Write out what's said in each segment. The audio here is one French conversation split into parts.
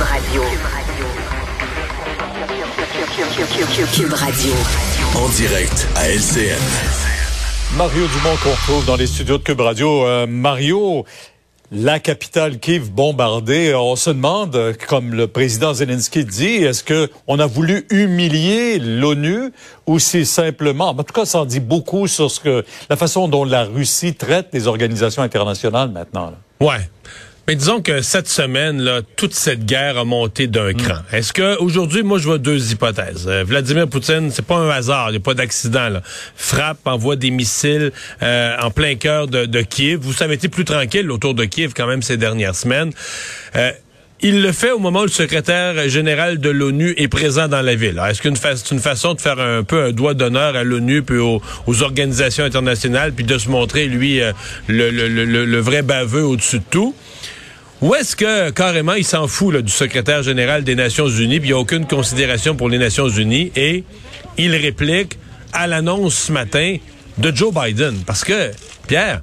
Cube Radio. Cube Radio. En direct à LCN. Mario Dumont qu'on retrouve dans les studios de Cube Radio. Euh, Mario, la capitale Kiev bombardée, on se demande, euh, comme le président Zelensky dit, est-ce que on a voulu humilier l'ONU ou c'est simplement, en tout cas, ça en dit beaucoup sur ce que la façon dont la Russie traite les organisations internationales maintenant. Là. Ouais. Mais disons que cette semaine, là, toute cette guerre a monté d'un cran. Mm. Est-ce que aujourd'hui, moi, je vois deux hypothèses. Euh, Vladimir Poutine, c'est pas un hasard, il n'y a pas d'accident. Là. Frappe, envoie des missiles euh, en plein cœur de, de, Kiev. Vous savez, été plus tranquille autour de Kiev quand même ces dernières semaines. Euh, il le fait au moment où le secrétaire général de l'ONU est présent dans la ville. Est-ce qu'une c'est une façon de faire un peu un doigt d'honneur à l'ONU puis aux, aux, organisations internationales puis de se montrer lui euh, le, le, le, le, vrai baveux au-dessus de tout? Ou est-ce que carrément il s'en fout là, du secrétaire général des Nations Unies, puis il n'y a aucune considération pour les Nations Unies, et il réplique à l'annonce ce matin de Joe Biden. Parce que, Pierre,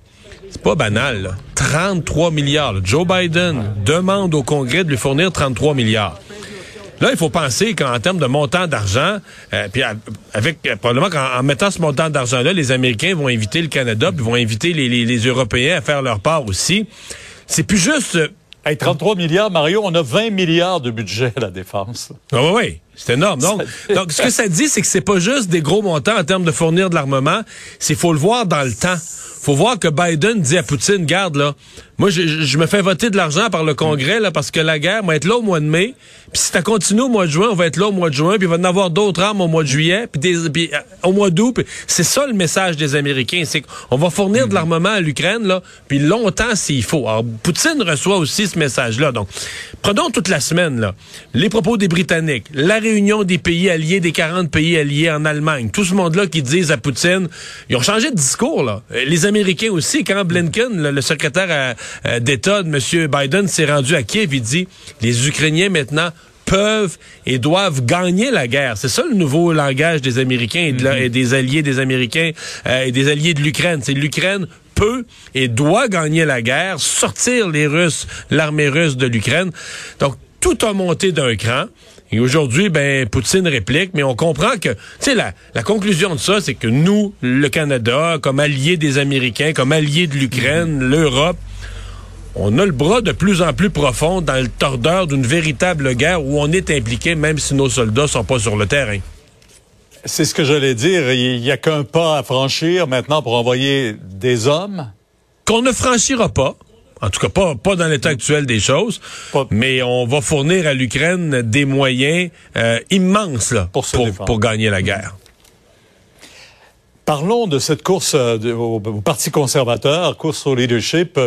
c'est pas banal, là. 33 milliards. Joe Biden demande au Congrès de lui fournir 33 milliards. Là, il faut penser qu'en termes de montant d'argent, euh, puis avec euh, probablement qu'en mettant ce montant d'argent-là, les Américains vont inviter le Canada, puis vont inviter les, les, les Européens à faire leur part aussi. C'est plus juste Hey, 33 milliards, Mario, on a 20 milliards de budget à la défense. Ah oui, oui. C'est énorme. Donc, donc, ce que ça dit, c'est que c'est pas juste des gros montants en termes de fournir de l'armement, c'est faut le voir dans le temps. Faut voir que Biden dit à Poutine, garde là, moi je, je me fais voter de l'argent par le Congrès là parce que la guerre va être là au mois de mai, puis si ça continue au mois de juin, on va être là au mois de juin, puis il va y en avoir d'autres armes au mois de juillet, puis, des, puis euh, au mois d'août. C'est ça le message des Américains, c'est qu'on va fournir de l'armement à l'Ukraine là, puis longtemps s'il faut. Alors Poutine reçoit aussi ce message là. Donc prenons toute la semaine là, les propos des Britanniques, la réunion des pays alliés, des 40 pays alliés en Allemagne, tout ce monde-là qui disent à Poutine, ils ont changé de discours là. Euh, Les Américains aussi, quand Blinken, le, le secrétaire euh, d'État de M. Biden, s'est rendu à Kiev, il dit, les Ukrainiens maintenant peuvent et doivent gagner la guerre. C'est ça le nouveau langage des Américains et, de la, et des alliés des Américains euh, et des alliés de l'Ukraine. C'est l'Ukraine peut et doit gagner la guerre, sortir les Russes, l'armée russe de l'Ukraine. Donc, tout a monté d'un cran. Et aujourd'hui, ben, Poutine réplique, mais on comprend que, tu sais, la, la conclusion de ça, c'est que nous, le Canada, comme alliés des Américains, comme alliés de l'Ukraine, l'Europe, on a le bras de plus en plus profond dans le tordeur d'une véritable guerre où on est impliqué, même si nos soldats sont pas sur le terrain. C'est ce que j'allais dire. Il n'y a qu'un pas à franchir maintenant pour envoyer des hommes. Qu'on ne franchira pas. En tout cas, pas, pas dans l'état actuel des choses. Pas- Mais on va fournir à l'Ukraine des moyens euh, immenses là, Pour gagner la guerre. Parlons de cette course euh, de- au, au Parti conservateur, course au leadership.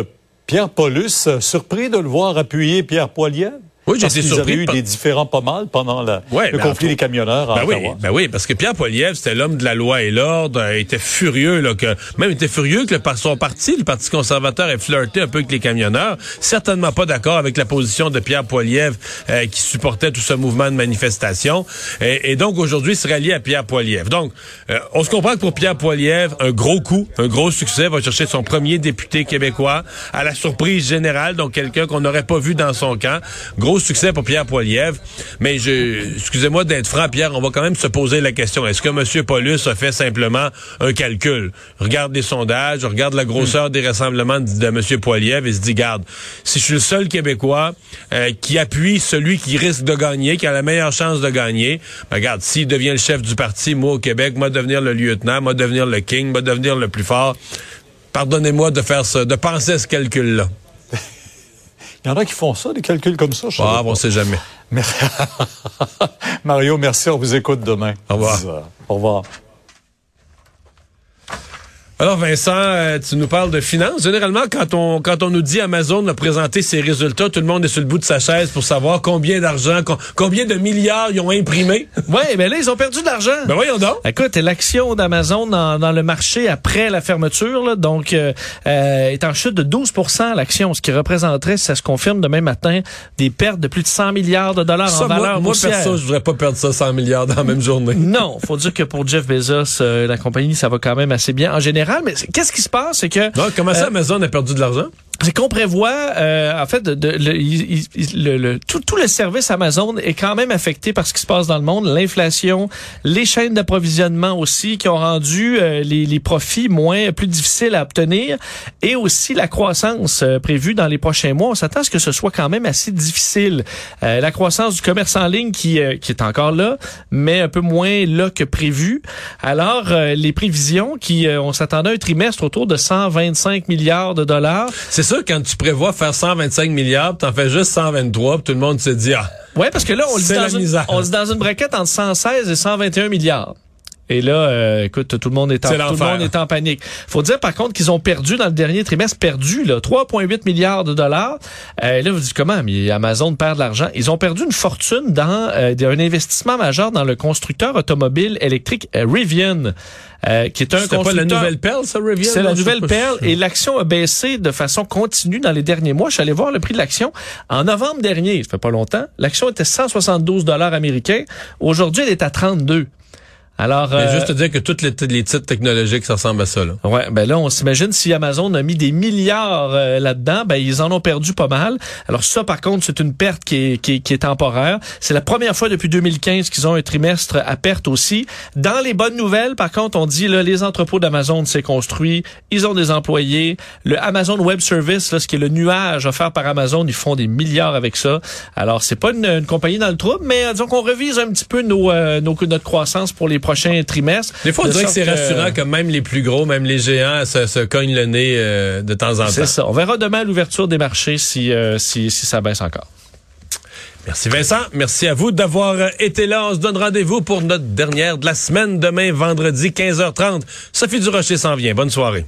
Pierre Paulus, surpris de le voir appuyer Pierre Poilievre? Oui, j'ai été surpris eu par- des différends pas mal pendant la- Ouais, le ben, conflit des camionneurs à Ben oui, ben oui, parce que Pierre Poilievre, c'était l'homme de la loi et l'ordre, euh, il était furieux là que même il était furieux que le, son parti, le Parti conservateur, ait flirté un peu avec les camionneurs. Certainement pas d'accord avec la position de Pierre Poilievre euh, qui supportait tout ce mouvement de manifestation. Et, et donc aujourd'hui, il se rallie à Pierre Poilievre. Donc, euh, on se comprend que pour Pierre Poilievre, un gros coup, un gros succès, va chercher son premier député québécois à la surprise générale, donc quelqu'un qu'on n'aurait pas vu dans son camp. Gros succès pour Pierre Poilievre. Mais je, excusez-moi d'être franc, Pierre, on va quand même se poser la question. Est-ce que M. Paulus a fait simplement un calcul? Regarde les sondages, regarde la grosseur des rassemblements de, de M. Poilievre et se dit, garde, si je suis le seul Québécois euh, qui appuie celui qui risque de gagner, qui a la meilleure chance de gagner, ben, regarde, s'il devient le chef du parti, moi au Québec, moi devenir le lieutenant, moi devenir le king, moi devenir le plus fort. Pardonnez-moi de faire ça, de penser à ce calcul-là. Il y en a qui font ça, des calculs comme ça. je Ah, pas. on sait jamais. Merci. Mario, merci. On vous écoute demain. Au revoir. 10 heures. Au revoir. Alors Vincent, euh, tu nous parles de finances. Généralement, quand on quand on nous dit Amazon a présenté ses résultats, tout le monde est sur le bout de sa chaise pour savoir combien d'argent, com- combien de milliards ils ont imprimé. Oui, mais là, ils ont perdu de l'argent. ben voyons donc. Écoute, l'action d'Amazon dans, dans le marché après la fermeture, là, donc, euh, euh, est en chute de 12% l'action, ce qui représenterait, ça se confirme demain matin, des pertes de plus de 100 milliards de dollars Ça, en valeur moi, moi boursière. perso, je voudrais pas perdre ça 100 milliards dans la même journée. Non, faut dire que pour Jeff Bezos, euh, la compagnie, ça va quand même assez bien en général. Mais qu'est-ce qui se passe, c'est que Non, comment ça, Euh, Amazon a perdu de l'argent? C'est qu'on prévoit, euh, en fait, de, de- le, le- le- tout, tout le service Amazon est quand même affecté par ce qui se passe dans le monde, l'inflation, les chaînes d'approvisionnement aussi qui ont rendu euh, les, les profits moins plus difficiles à obtenir, et aussi la croissance euh, prévue dans les prochains mois. On s'attend à ce que ce soit quand même assez difficile. Euh, la croissance du commerce en ligne qui, euh, qui est encore là, mais un peu moins là que prévu. Alors, euh, les prévisions qui, on s'attendait à un trimestre autour de 125 milliards de dollars. Sûr, quand tu prévois faire 125 milliards, t'en fais juste 123, puis tout le monde se dit, ah, Ouais, parce que là, on le dit dans une, misère. on dit dans une braquette entre 116 et 121 milliards. Et là, euh, écoute, tout le monde est en, C'est tout le monde est en panique. Faut dire par contre qu'ils ont perdu dans le dernier trimestre perdu là 3,8 milliards de dollars. Euh, là, vous dites comment? Mais Amazon perd de l'argent. Ils ont perdu une fortune dans euh, un investissement majeur dans le constructeur automobile électrique euh, Rivian, euh, qui est un c'était pas constructeur. la nouvelle perle, ça, Rivian? C'est la nouvelle perle et l'action a baissé de façon continue dans les derniers mois. Je suis allé voir le prix de l'action. En novembre dernier, ça fait pas longtemps, l'action était 172 dollars américains. Aujourd'hui, elle est à 32. Alors, Mais euh, juste te dire que tous les, les titres technologiques, ça ressemble à ça, là. Ouais, ben là, on s'imagine si Amazon a mis des milliards euh, là-dedans, ben ils en ont perdu pas mal. Alors ça, par contre, c'est une perte qui est, qui est, qui est temporaire. C'est la première fois depuis 2015 qu'ils ont un trimestre à perte aussi. Dans les bonnes nouvelles, par contre, on dit là, les entrepôts d'Amazon s'est construit, ils ont des employés. Le Amazon Web Service, là, ce qui est le nuage offert par Amazon, ils font des milliards avec ça. Alors c'est pas une, une compagnie dans le trouble, mais euh, disons qu'on revise un petit peu nos, euh, nos notre croissance pour les prochains trimestres. Des fois, on dirait que c'est rassurant que même les plus gros, même les géants, se, se cognent le nez euh, de temps en C'est temps. ça. On verra demain l'ouverture des marchés si, euh, si, si ça baisse encore. Merci Vincent. Merci à vous d'avoir euh, été là. On se donne rendez-vous pour notre dernière de la semaine demain, vendredi, 15h30. Sophie Durocher s'en vient. Bonne soirée.